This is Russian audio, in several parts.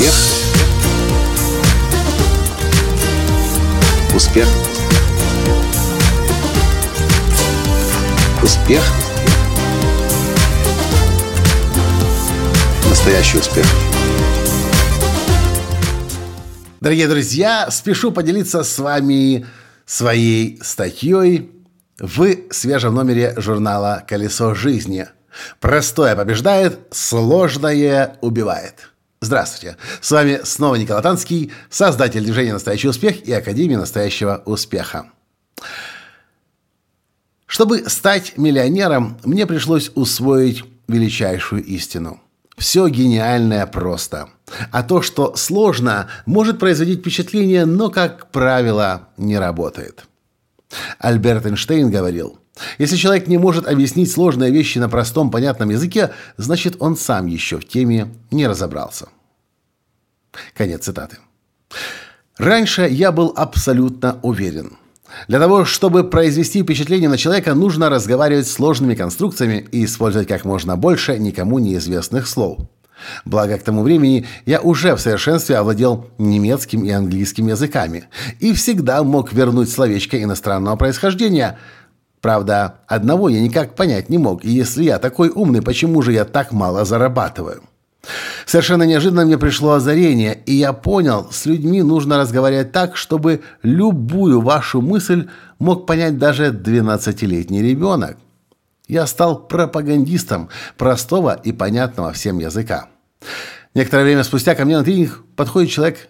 Успех. Успех. Успех. Настоящий успех. Дорогие друзья, спешу поделиться с вами своей статьей в свежем номере журнала «Колесо жизни». Простое побеждает, сложное убивает. Здравствуйте! С вами снова Николай Танский, создатель движения «Настоящий успех» и Академии настоящего успеха. Чтобы стать миллионером, мне пришлось усвоить величайшую истину. Все гениальное просто. А то, что сложно, может производить впечатление, но, как правило, не работает. Альберт Эйнштейн говорил, если человек не может объяснить сложные вещи на простом, понятном языке, значит, он сам еще в теме не разобрался. Конец цитаты. Раньше я был абсолютно уверен. Для того, чтобы произвести впечатление на человека, нужно разговаривать сложными конструкциями и использовать как можно больше никому неизвестных слов. Благо, к тому времени я уже в совершенстве овладел немецким и английским языками и всегда мог вернуть словечко иностранного происхождения – Правда, одного я никак понять не мог, и если я такой умный, почему же я так мало зарабатываю? Совершенно неожиданно мне пришло озарение, и я понял, с людьми нужно разговаривать так, чтобы любую вашу мысль мог понять даже 12-летний ребенок. Я стал пропагандистом простого и понятного всем языка. Некоторое время спустя ко мне на тренинг подходит человек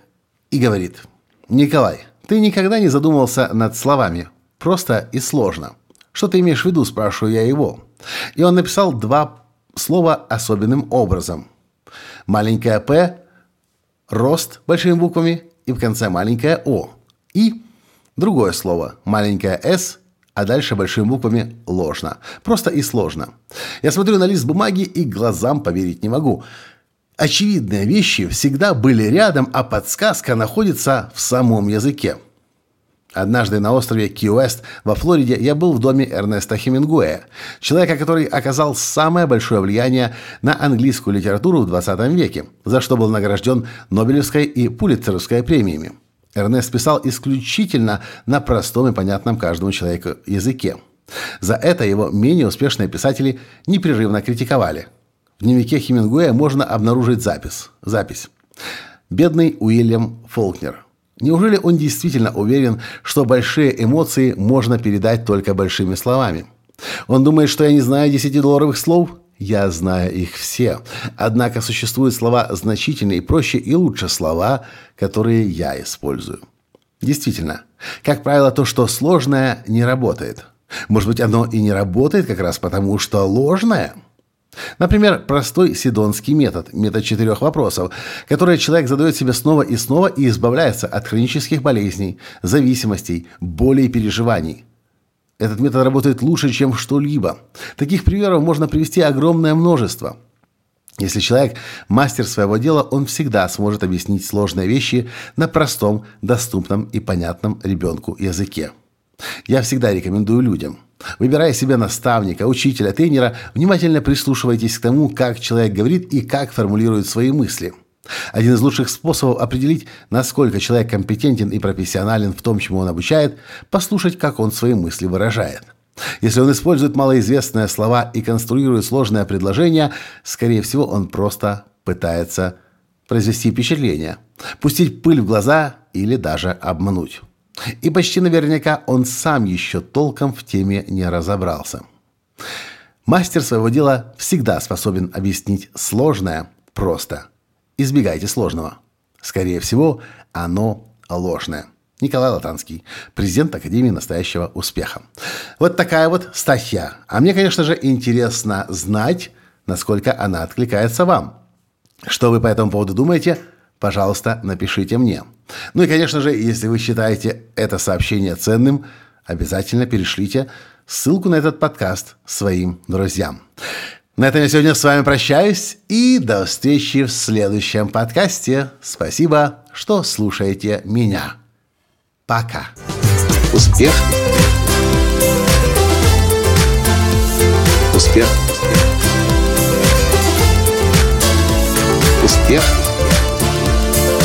и говорит, «Николай, ты никогда не задумывался над словами? Просто и сложно». «Что ты имеешь в виду?» – спрашиваю я его. И он написал два слова особенным образом. Маленькая «п», рост большими буквами и в конце маленькая «о». И другое слово, маленькая «с», а дальше большими буквами «ложно». Просто и сложно. Я смотрю на лист бумаги и глазам поверить не могу. Очевидные вещи всегда были рядом, а подсказка находится в самом языке. Однажды на острове Ки-Уэст во Флориде я был в доме Эрнеста Хемингуэя, человека, который оказал самое большое влияние на английскую литературу в 20 веке, за что был награжден Нобелевской и Пулитцеровской премиями. Эрнест писал исключительно на простом и понятном каждому человеку языке. За это его менее успешные писатели непрерывно критиковали. В дневнике Хемингуэя можно обнаружить запись. запись. «Бедный Уильям Фолкнер». Неужели он действительно уверен, что большие эмоции можно передать только большими словами? Он думает, что я не знаю 10-долларовых слов? Я знаю их все. Однако существуют слова значительные, проще и лучше слова, которые я использую. Действительно, как правило, то, что сложное, не работает. Может быть, оно и не работает как раз потому, что ложное – Например, простой сидонский метод, метод четырех вопросов, который человек задает себе снова и снова и избавляется от хронических болезней, зависимостей, болей и переживаний. Этот метод работает лучше, чем что-либо. Таких примеров можно привести огромное множество. Если человек мастер своего дела, он всегда сможет объяснить сложные вещи на простом, доступном и понятном ребенку языке. Я всегда рекомендую людям – Выбирая себе наставника, учителя, тренера, внимательно прислушивайтесь к тому, как человек говорит и как формулирует свои мысли. Один из лучших способов определить, насколько человек компетентен и профессионален в том, чему он обучает, послушать, как он свои мысли выражает. Если он использует малоизвестные слова и конструирует сложное предложение, скорее всего, он просто пытается произвести впечатление, пустить пыль в глаза или даже обмануть. И почти наверняка он сам еще толком в теме не разобрался. Мастер своего дела всегда способен объяснить сложное просто. Избегайте сложного. Скорее всего, оно ложное. Николай Латанский, президент Академии настоящего успеха. Вот такая вот статья. А мне, конечно же, интересно знать, насколько она откликается вам. Что вы по этому поводу думаете? Пожалуйста, напишите мне. Ну и, конечно же, если вы считаете это сообщение ценным, обязательно перешлите ссылку на этот подкаст своим друзьям. На этом я сегодня с вами прощаюсь и до встречи в следующем подкасте. Спасибо, что слушаете меня. Пока. Успех. Успех. Успех